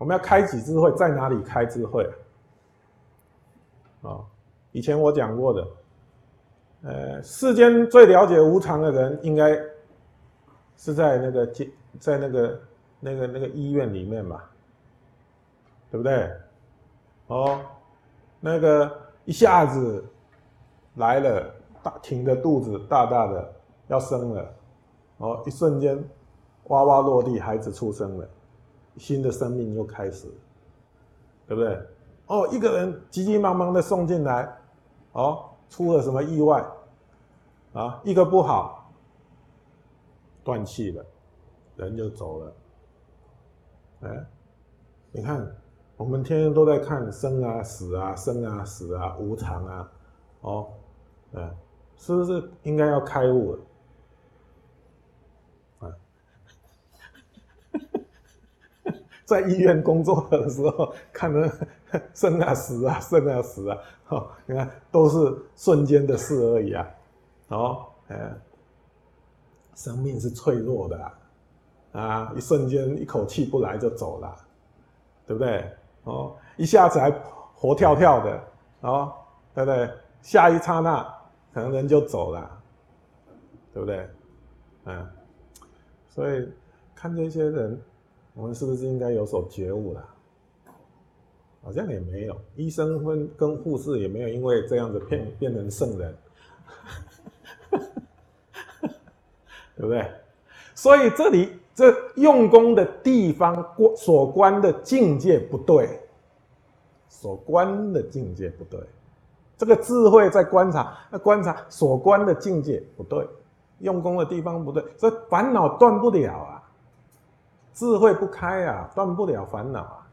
我们要开几智慧，在哪里开智慧啊？以前我讲过的，呃，世间最了解无常的人，应该是在那个在那个那个那个医院里面嘛，对不对？哦，那个一下子来了，大挺着肚子大大的要生了，哦，一瞬间哇哇落地，孩子出生了。新的生命又开始，对不对？哦，一个人急急忙忙的送进来，哦，出了什么意外？啊，一个不好，断气了，人就走了。哎，你看，我们天天都在看生啊死啊生啊死啊无常啊，哦，嗯，是不是应该要开悟了？在医院工作的时候，看着 生啊死啊生啊死啊，哦，你看都是瞬间的事而已啊，哦，哎，生命是脆弱的，啊，一瞬间一口气不来就走了，对不对？哦，一下子还活跳跳的，哦，对不对？下一刹那可能人就走了，对不对？嗯，所以看这些人。我们是不是应该有所觉悟了？好像也没有，医生跟跟护士也没有因为这样子变变成圣人，对不对？所以这里这用功的地方观所观的境界不对，所观的境界不对，这个智慧在观察，那观察所观的境界不对，用功的地方不对，所以烦恼断不了啊。智慧不开啊，断不了烦恼啊。